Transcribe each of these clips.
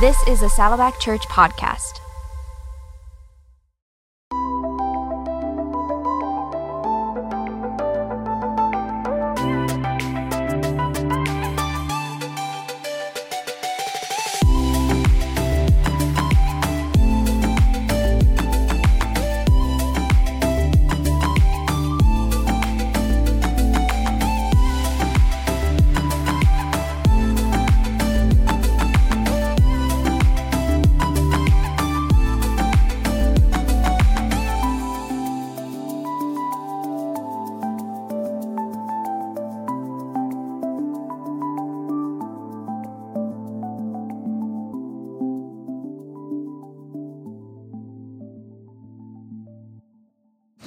This is a Saddleback Church podcast.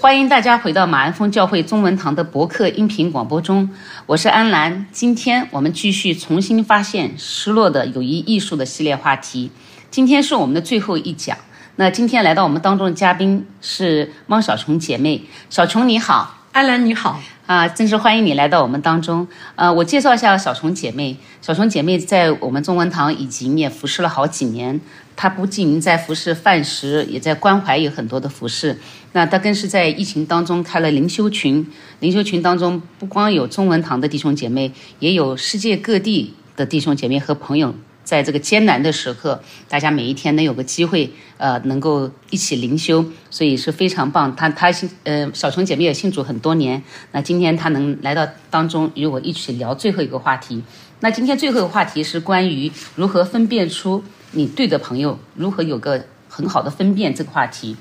欢迎大家回到马鞍峰教会中文堂的博客音频广播中，我是安兰。今天我们继续重新发现失落的友谊艺术的系列话题。今天是我们的最后一讲。那今天来到我们当中的嘉宾是汪小琼姐妹。小琼你好，安兰你好。啊，真是欢迎你来到我们当中。呃，我介绍一下小琼姐妹。小琼姐妹在我们中文堂已经也服侍了好几年。她不仅在服侍饭食，也在关怀有很多的服侍。那她更是在疫情当中开了灵修群。灵修群当中不光有中文堂的弟兄姐妹，也有世界各地的弟兄姐妹和朋友。在这个艰难的时刻，大家每一天能有个机会，呃，能够一起灵修，所以是非常棒。她她信，呃，小琼姐妹也信主很多年。那今天她能来到当中与我一起聊最后一个话题。那今天最后一个话题是关于如何分辨出你对的朋友，如何有个很好的分辨这个话题。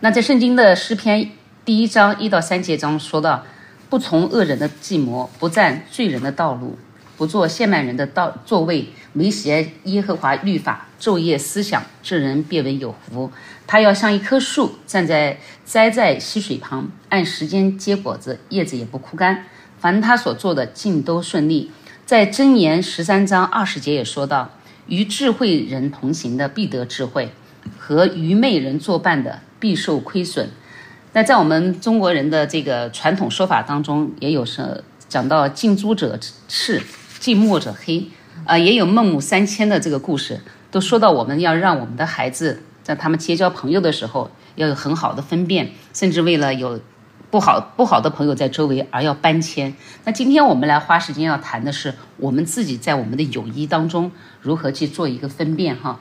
那在圣经的诗篇第一章一到三节中说到：不从恶人的计谋，不占罪人的道路。不做亵慢人的道座位，没写耶和华律法，昼夜思想，这人便为有福。他要像一棵树，站在栽在溪水旁，按时间结果子，叶子也不枯干。凡他所做的，尽都顺利。在箴言十三章二十节也说到：与智慧人同行的，必得智慧；和愚昧人作伴的，必受亏损。那在我们中国人的这个传统说法当中，也有是讲到近朱者赤。近墨者黑，啊，也有孟母三迁的这个故事，都说到我们要让我们的孩子在他们结交朋友的时候要有很好的分辨，甚至为了有不好不好的朋友在周围而要搬迁。那今天我们来花时间要谈的是我们自己在我们的友谊当中如何去做一个分辨哈。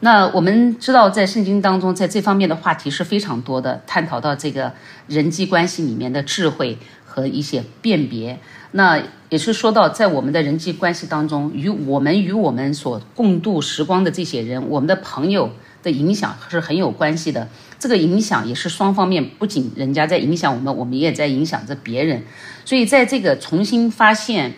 那我们知道在圣经当中，在这方面的话题是非常多的，探讨到这个人际关系里面的智慧和一些辨别。那也是说到，在我们的人际关系当中，与我们与我们所共度时光的这些人，我们的朋友的影响是很有关系的。这个影响也是双方面，不仅人家在影响我们，我们也在影响着别人。所以，在这个重新发现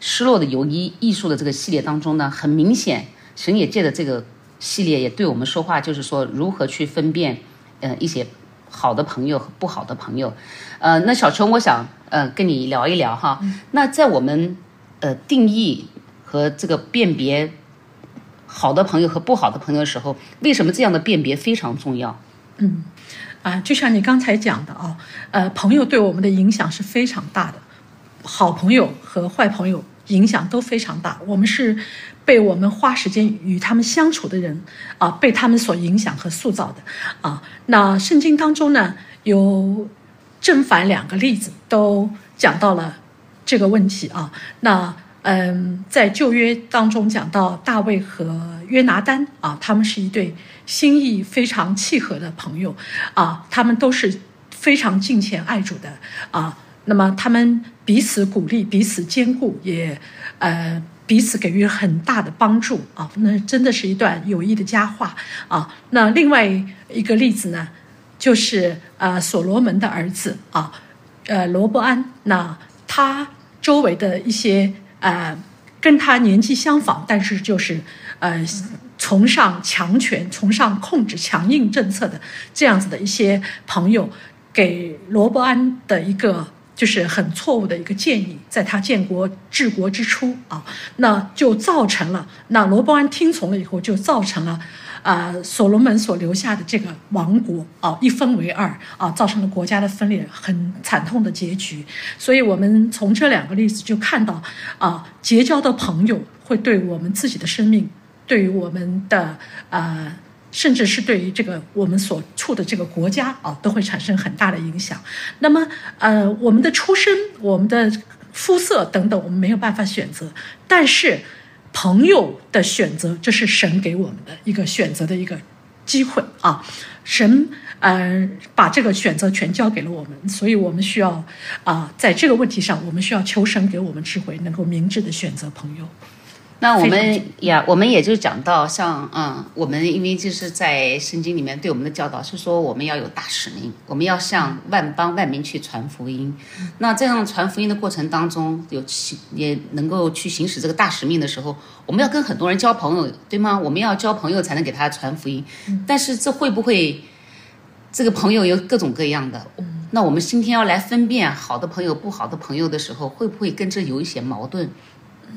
失落的友谊艺术的这个系列当中呢，很明显，神也借着这个系列也对我们说话，就是说如何去分辨，呃，一些好的朋友和不好的朋友。呃，那小琼，我想。呃，跟你聊一聊哈。那在我们呃定义和这个辨别好的朋友和不好的朋友的时候，为什么这样的辨别非常重要？嗯，啊，就像你刚才讲的啊，呃，朋友对我们的影响是非常大的，好朋友和坏朋友影响都非常大。我们是被我们花时间与他们相处的人啊，被他们所影响和塑造的啊。那圣经当中呢有。正反两个例子都讲到了这个问题啊。那嗯，在旧约当中讲到大卫和约拿丹啊，他们是一对心意非常契合的朋友啊，他们都是非常敬虔爱主的啊。那么他们彼此鼓励，彼此兼顾，也呃彼此给予很大的帮助啊。那真的是一段友谊的佳话啊。那另外一个例子呢？就是呃，所罗门的儿子啊，呃，罗伯安。那他周围的一些呃，跟他年纪相仿，但是就是呃，崇尚强权、崇尚控制、强硬政策的这样子的一些朋友，给罗伯安的一个就是很错误的一个建议，在他建国治国之初啊，那就造成了那罗伯安听从了以后，就造成了。啊，所罗门所留下的这个王国啊，一分为二啊，造成了国家的分裂，很惨痛的结局。所以，我们从这两个例子就看到啊，结交的朋友会对我们自己的生命，对于我们的呃，甚至是对于这个我们所处的这个国家啊，都会产生很大的影响。那么呃，我们的出身、我们的肤色等等，我们没有办法选择，但是朋友的选择，这是神给我们的一个选择的一个机会啊，神。呃，把这个选择权交给了我们，所以我们需要啊，在这个问题上，我们需要求神给我们智慧，能够明智的选择朋友。那我们呀，我们也就讲到，像嗯，我们因为就是在圣经里面对我们的教导是说，我们要有大使命，我们要向万邦万民去传福音。那这样传福音的过程当中，有也能够去行使这个大使命的时候，我们要跟很多人交朋友，对吗？我们要交朋友才能给他传福音。但是这会不会？这个朋友有各种各样的，那我们今天要来分辨好的朋友、不好的朋友的时候，会不会跟这有一些矛盾？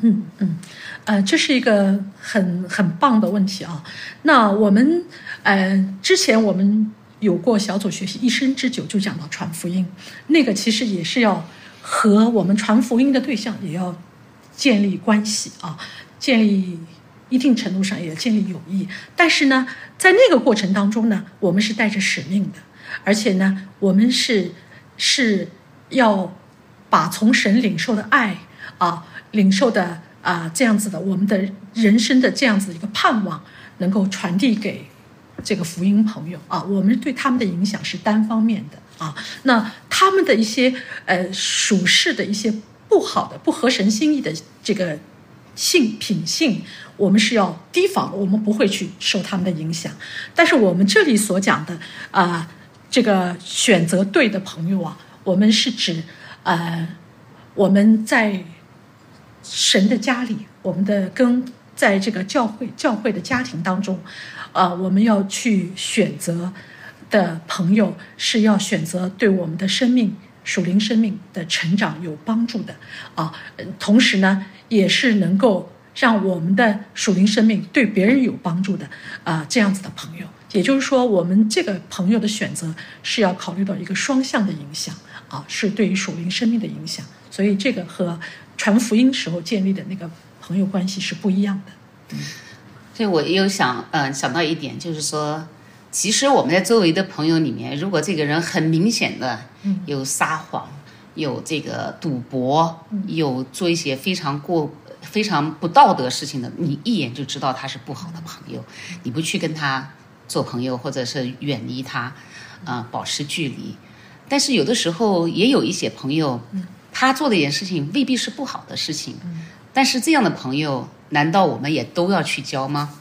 嗯嗯，呃，这是一个很很棒的问题啊。那我们呃之前我们有过小组学习，一生之久就讲到传福音，那个其实也是要和我们传福音的对象也要建立关系啊，建立。一定程度上也建立友谊，但是呢，在那个过程当中呢，我们是带着使命的，而且呢，我们是是要把从神领受的爱啊，领受的啊这样子的我们的人生的这样子一个盼望，能够传递给这个福音朋友啊，我们对他们的影响是单方面的啊，那他们的一些呃属世的一些不好的、不合神心意的这个性品性。我们是要提防，我们不会去受他们的影响。但是我们这里所讲的啊，这个选择对的朋友啊，我们是指呃，我们在神的家里，我们的跟在这个教会教会的家庭当中，啊，我们要去选择的朋友是要选择对我们的生命属灵生命的成长有帮助的啊，同时呢，也是能够。让我们的属灵生命对别人有帮助的啊，这样子的朋友，也就是说，我们这个朋友的选择是要考虑到一个双向的影响啊，是对于属灵生命的影响。所以，这个和传福音时候建立的那个朋友关系是不一样的。嗯所以，我又想，嗯，想到一点，就是说，其实我们在周围的朋友里面，如果这个人很明显的有撒谎、有这个赌博、有做一些非常过。非常不道德事情的，你一眼就知道他是不好的朋友，你不去跟他做朋友，或者是远离他，啊，保持距离。但是有的时候也有一些朋友，他做的一件事情未必是不好的事情，但是这样的朋友，难道我们也都要去交吗？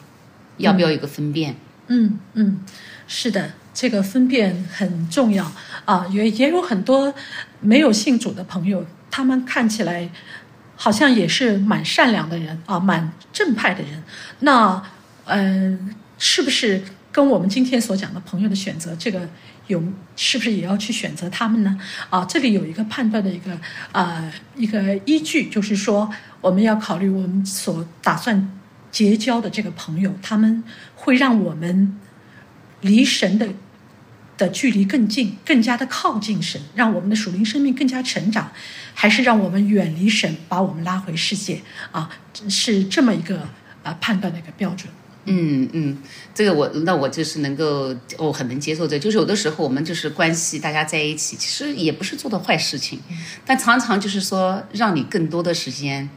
要不要有个分辨？嗯嗯，是的，这个分辨很重要啊。也也有很多没有信主的朋友，他们看起来。好像也是蛮善良的人啊，蛮正派的人。那，嗯，是不是跟我们今天所讲的朋友的选择，这个有是不是也要去选择他们呢？啊，这里有一个判断的一个啊一个依据，就是说我们要考虑我们所打算结交的这个朋友，他们会让我们离神的。的距离更近，更加的靠近神，让我们的属灵生命更加成长，还是让我们远离神，把我们拉回世界啊？是这么一个啊判断的一个标准。嗯嗯，这个我那我就是能够，我很能接受这，就是有的时候我们就是关系大家在一起，其实也不是做的坏事情，但常常就是说让你更多的时间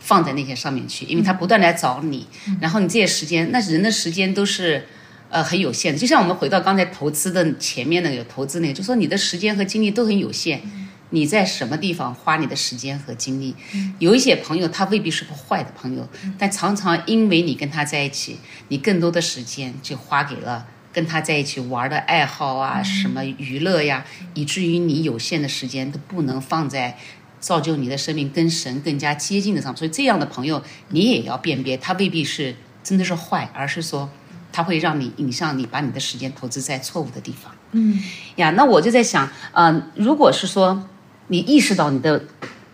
放在那些上面去，因为他不断来找你，然后你这些时间，那人的时间都是。呃，很有限的，就像我们回到刚才投资的前面那个投资那个，就说你的时间和精力都很有限，你在什么地方花你的时间和精力？有一些朋友他未必是个坏的朋友，但常常因为你跟他在一起，你更多的时间就花给了跟他在一起玩的爱好啊，什么娱乐呀，以至于你有限的时间都不能放在造就你的生命跟神更加接近的上。所以这样的朋友你也要辨别，他未必是真的是坏，而是说。他会让你引向你把你的时间投资在错误的地方。嗯，呀，那我就在想，嗯，如果是说你意识到你的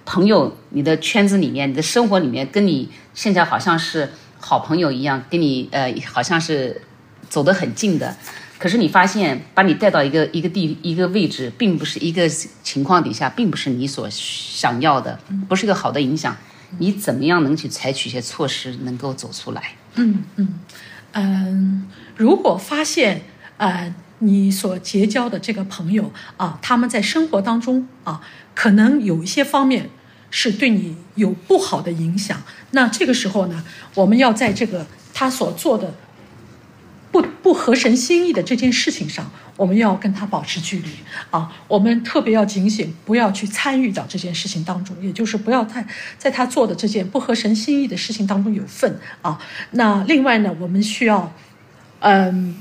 朋友、你的圈子里面、你的生活里面，跟你现在好像是好朋友一样，跟你呃好像是走得很近的，可是你发现把你带到一个一个地一个位置，并不是一个情况底下，并不是你所想要的，不是一个好的影响。你怎么样能去采取一些措施，能够走出来？嗯嗯嗯，如果发现呃你所结交的这个朋友啊，他们在生活当中啊，可能有一些方面是对你有不好的影响，那这个时候呢，我们要在这个他所做的不不合神心意的这件事情上，我们要跟他保持距离啊，我们特别要警醒，不要去参与到这件事情当中，也就是不要太在他做的这件不合神心意的事情当中有份啊。那另外呢，我们需要嗯。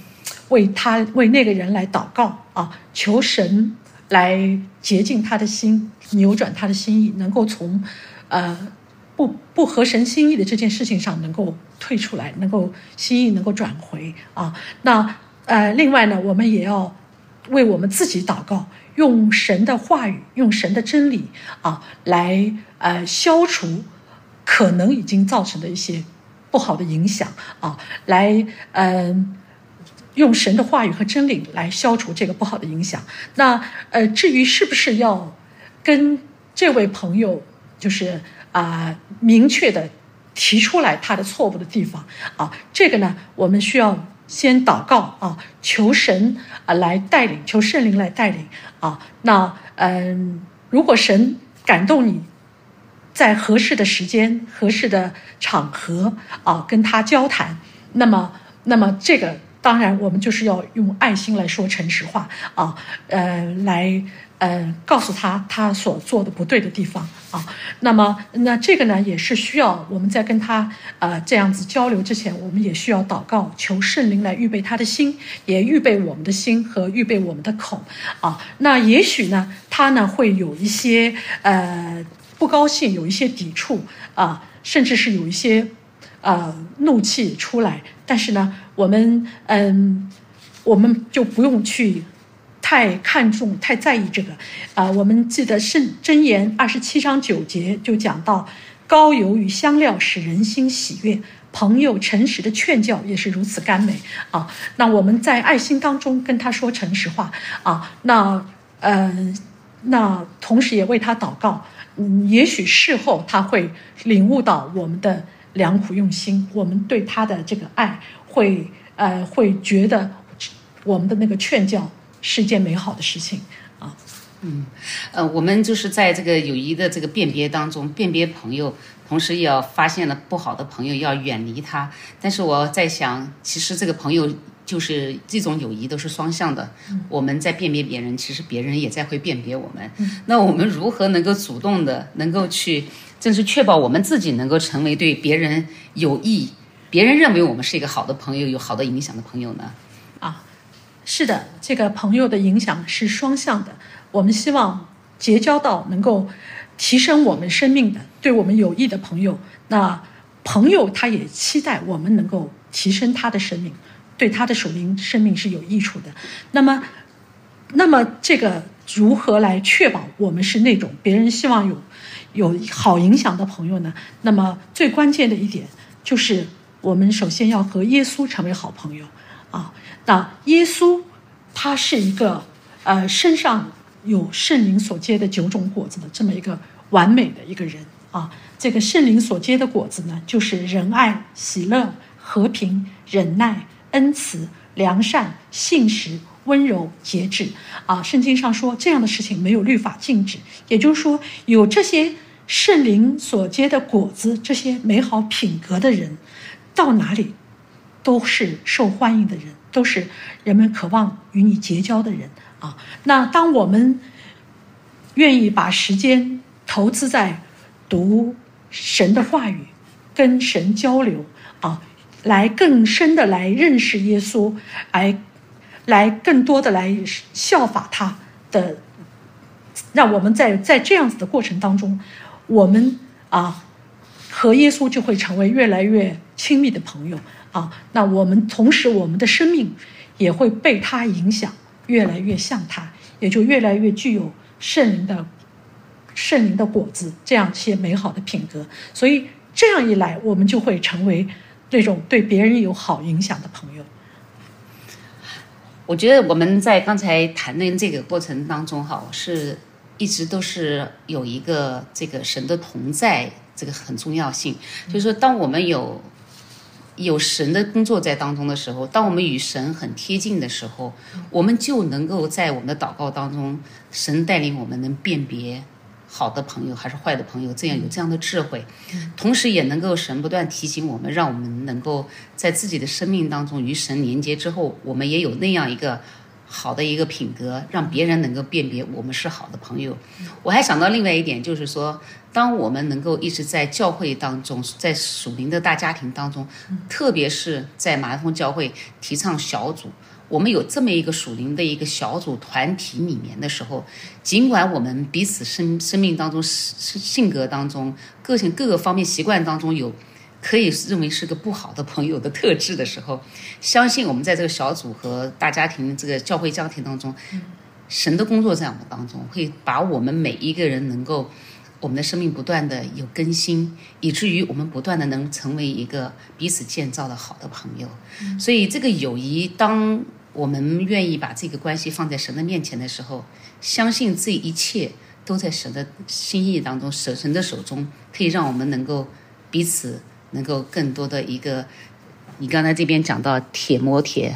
为他为那个人来祷告啊，求神来洁净他的心，扭转他的心意，能够从呃不不合神心意的这件事情上能够退出来，能够心意能够转回啊。那呃，另外呢，我们也要为我们自己祷告，用神的话语，用神的真理啊，来呃消除可能已经造成的一些不好的影响啊，来嗯。用神的话语和真理来消除这个不好的影响。那呃，至于是不是要跟这位朋友，就是啊，明确的提出来他的错误的地方啊，这个呢，我们需要先祷告啊，求神啊来带领，求圣灵来带领啊。那嗯，如果神感动你，在合适的时间、合适的场合啊，跟他交谈，那么，那么这个。当然，我们就是要用爱心来说诚实话啊，呃，来呃告诉他他所做的不对的地方啊。那么，那这个呢，也是需要我们在跟他呃这样子交流之前，我们也需要祷告，求圣灵来预备他的心，也预备我们的心和预备我们的口啊。那也许呢，他呢会有一些呃不高兴，有一些抵触啊，甚至是有一些。呃，怒气出来，但是呢，我们嗯，我们就不用去太看重、太在意这个。啊，我们记得圣箴言二十七章九节就讲到，高油与香料使人心喜悦，朋友诚实的劝教也是如此甘美啊。那我们在爱心当中跟他说诚实话啊，那呃，那同时也为他祷告，嗯，也许事后他会领悟到我们的。良苦用心，我们对他的这个爱会呃会觉得我们的那个劝教是一件美好的事情啊。嗯，呃，我们就是在这个友谊的这个辨别当中辨别朋友，同时也要发现了不好的朋友要远离他。但是我在想，其实这个朋友就是这种友谊都是双向的。我们在辨别别人，其实别人也在会辨别我们。那我们如何能够主动的能够去？正是确保我们自己能够成为对别人有益、别人认为我们是一个好的朋友、有好的影响的朋友呢？啊，是的，这个朋友的影响是双向的。我们希望结交到能够提升我们生命的、对我们有益的朋友。那朋友他也期待我们能够提升他的生命，对他的属灵生命是有益处的。那么，那么这个如何来确保我们是那种别人希望有？有好影响的朋友呢？那么最关键的一点就是，我们首先要和耶稣成为好朋友啊。那耶稣他是一个呃身上有圣灵所结的九种果子的这么一个完美的一个人啊。这个圣灵所结的果子呢，就是仁爱、喜乐、和平、忍耐、恩慈、良善、信实、温柔、节制啊。圣经上说，这样的事情没有律法禁止，也就是说，有这些。圣灵所结的果子，这些美好品格的人，到哪里都是受欢迎的人，都是人们渴望与你结交的人啊。那当我们愿意把时间投资在读神的话语、跟神交流啊，来更深的来认识耶稣，来来更多的来效法他的，让我们在在这样子的过程当中。我们啊，和耶稣就会成为越来越亲密的朋友啊。那我们同时，我们的生命也会被他影响，越来越像他，也就越来越具有圣灵的圣灵的果子，这样一些美好的品格。所以这样一来，我们就会成为那种对别人有好影响的朋友。我觉得我们在刚才谈论这个过程当中，哈，是一直都是有一个这个神的同在，这个很重要性。就是说，当我们有有神的工作在当中的时候，当我们与神很贴近的时候，我们就能够在我们的祷告当中，神带领我们能辨别好的朋友还是坏的朋友，这样有这样的智慧，同时也能够神不断提醒我们，让我们能够在自己的生命当中与神连接之后，我们也有那样一个。好的一个品格，让别人能够辨别我们是好的朋友。我还想到另外一点，就是说，当我们能够一直在教会当中，在属灵的大家庭当中，特别是在马拉松教会提倡小组，我们有这么一个属灵的一个小组团体里面的时候，尽管我们彼此生生命当中、性性格当中、个性各个方面、习惯当中有。可以认为是个不好的朋友的特质的时候，相信我们在这个小组和大家庭、这个教会家庭当中，神的工作在我们当中，会把我们每一个人能够，我们的生命不断的有更新，以至于我们不断的能成为一个彼此建造的好的朋友。所以，这个友谊，当我们愿意把这个关系放在神的面前的时候，相信这一切都在神的心意当中，神神的手中，可以让我们能够彼此。能够更多的一个，你刚才这边讲到铁磨铁，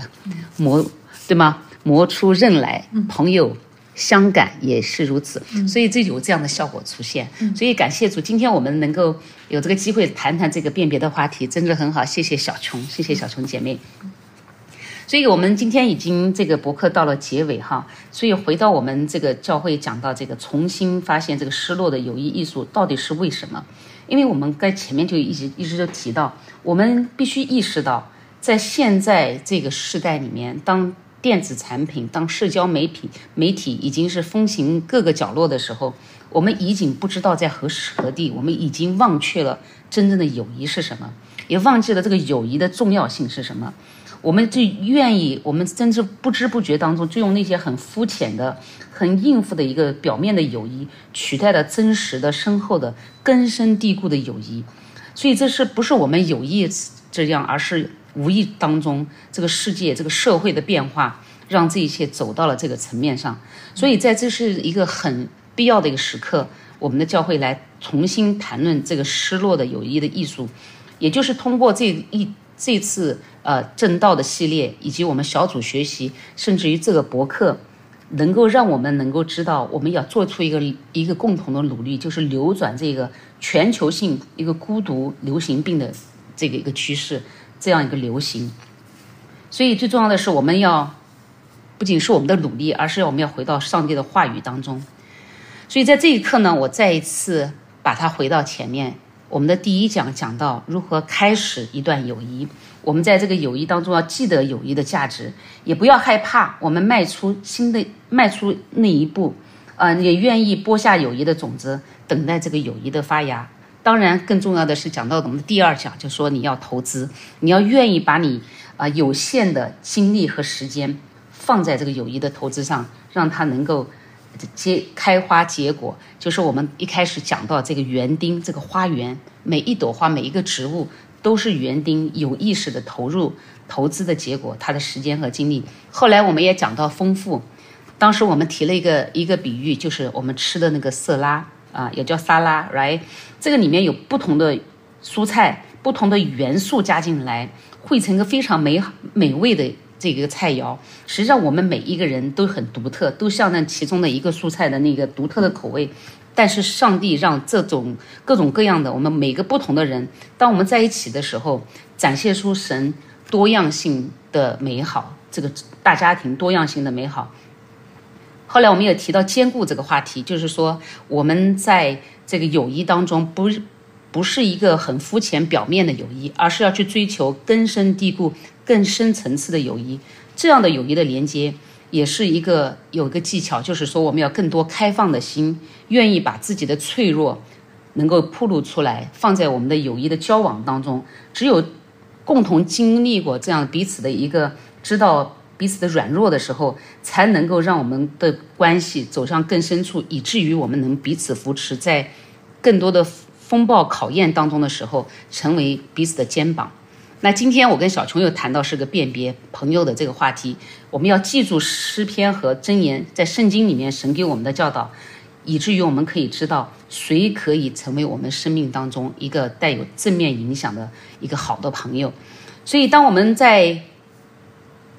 磨对吗？磨出刃来，朋友相感也是如此，所以这有这样的效果出现。所以感谢主，今天我们能够有这个机会谈谈这个辨别的话题，真的很好。谢谢小琼，谢谢小琼姐妹。所以我们今天已经这个博客到了结尾哈，所以回到我们这个教会讲到这个重新发现这个失落的友谊艺术到底是为什么？因为我们在前面就一直一直就提到，我们必须意识到，在现在这个时代里面，当电子产品、当社交媒体媒体已经是风行各个角落的时候，我们已经不知道在何时何地，我们已经忘却了真正的友谊是什么，也忘记了这个友谊的重要性是什么。我们就愿意，我们甚至不知不觉当中，就用那些很肤浅的。很应付的一个表面的友谊，取代了真实的、深厚的、根深蒂固的友谊。所以，这是不是我们有意这样，而是无意当中，这个世界、这个社会的变化，让这一切走到了这个层面上。所以，在这是一个很必要的一个时刻，我们的教会来重新谈论这个失落的友谊的艺术，也就是通过这一这次呃正道的系列，以及我们小组学习，甚至于这个博客。能够让我们能够知道，我们要做出一个一个共同的努力，就是扭转这个全球性一个孤独流行病的这个一个趋势，这样一个流行。所以最重要的是，我们要不仅是我们的努力，而是要我们要回到上帝的话语当中。所以在这一刻呢，我再一次把它回到前面。我们的第一讲讲到如何开始一段友谊。我们在这个友谊当中要记得友谊的价值，也不要害怕。我们迈出新的迈出那一步，呃，也愿意播下友谊的种子，等待这个友谊的发芽。当然，更重要的是讲到我们的第二讲，就说你要投资，你要愿意把你啊有限的精力和时间放在这个友谊的投资上，让它能够结开花结果。就是我们一开始讲到这个园丁，这个花园，每一朵花，每一个植物。都是园丁有意识的投入投资的结果，他的时间和精力。后来我们也讲到丰富，当时我们提了一个一个比喻，就是我们吃的那个色拉啊，也叫沙拉，right？这个里面有不同的蔬菜、不同的元素加进来，汇成一个非常美好美味的这个菜肴。实际上，我们每一个人都很独特，都像那其中的一个蔬菜的那个独特的口味。但是上帝让这种各种各样的我们每个不同的人，当我们在一起的时候，展现出神多样性的美好，这个大家庭多样性的美好。后来我们也提到兼顾这个话题，就是说我们在这个友谊当中，不不是一个很肤浅表面的友谊，而是要去追求根深蒂固、更深层次的友谊。这样的友谊的连接。也是一个有一个技巧，就是说我们要更多开放的心，愿意把自己的脆弱能够铺露出来，放在我们的友谊的交往当中。只有共同经历过这样彼此的一个知道彼此的软弱的时候，才能够让我们的关系走向更深处，以至于我们能彼此扶持，在更多的风暴考验当中的时候，成为彼此的肩膀。那今天我跟小琼又谈到是个辨别朋友的这个话题，我们要记住诗篇和箴言，在圣经里面神给我们的教导，以至于我们可以知道谁可以成为我们生命当中一个带有正面影响的一个好的朋友。所以，当我们在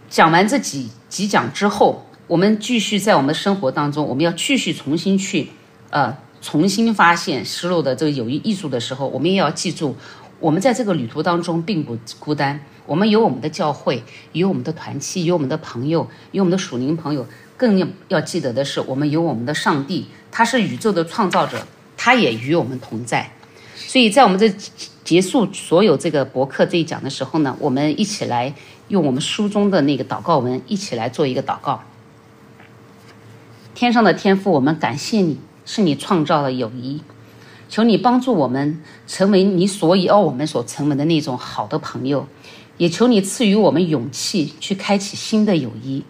讲完这几几讲之后，我们继续在我们的生活当中，我们要继续重新去呃重新发现失落的这个友谊艺术的时候，我们也要记住，我们在这个旅途当中并不孤单。我们有我们的教会，有我们的团契，有我们的朋友，有我们的属灵朋友。更要要记得的是，我们有我们的上帝，他是宇宙的创造者，他也与我们同在。所以在我们这结束所有这个博客这一讲的时候呢，我们一起来用我们书中的那个祷告文，一起来做一个祷告。天上的天父，我们感谢你，是你创造了友谊，求你帮助我们成为你所要我们所成为的那种好的朋友。也求你赐予我们勇气，去开启新的友谊。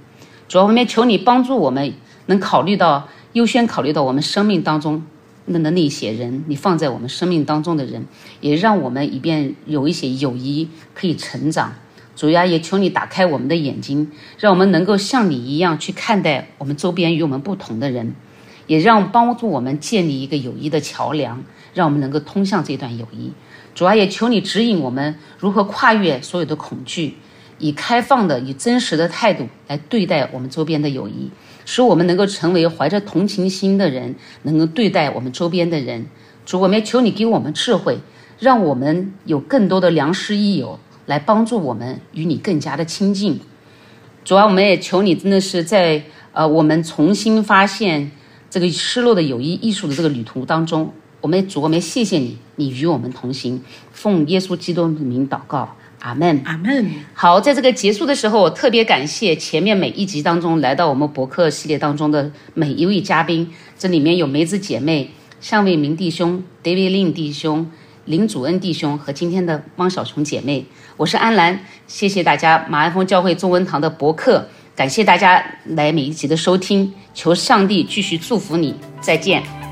主要，我们求你帮助我们，能考虑到优先考虑到我们生命当中那的那些人，你放在我们生命当中的人，也让我们以便有一些友谊可以成长。主呀，也求你打开我们的眼睛，让我们能够像你一样去看待我们周边与我们不同的人，也让帮助我们建立一个友谊的桥梁，让我们能够通向这段友谊。主要也求你指引我们如何跨越所有的恐惧，以开放的、以真实的态度来对待我们周边的友谊，使我们能够成为怀着同情心的人，能够对待我们周边的人。主，我们求你给我们智慧，让我们有更多的良师益友来帮助我们与你更加的亲近。主要我们也求你，真的是在呃我们重新发现这个失落的友谊艺术的这个旅途当中。我们主，我们谢谢你，你与我们同行，奉耶稣基督的名祷告，阿门，阿门。好，在这个结束的时候，我特别感谢前面每一集当中来到我们博客系列当中的每一位嘉宾，这里面有梅子姐妹、向卫明弟兄、David Lin 弟兄、林祖恩弟兄和今天的汪小琼姐妹，我是安兰，谢谢大家，马鞍峰教会中文堂的博客，感谢大家来每一集的收听，求上帝继续祝福你，再见。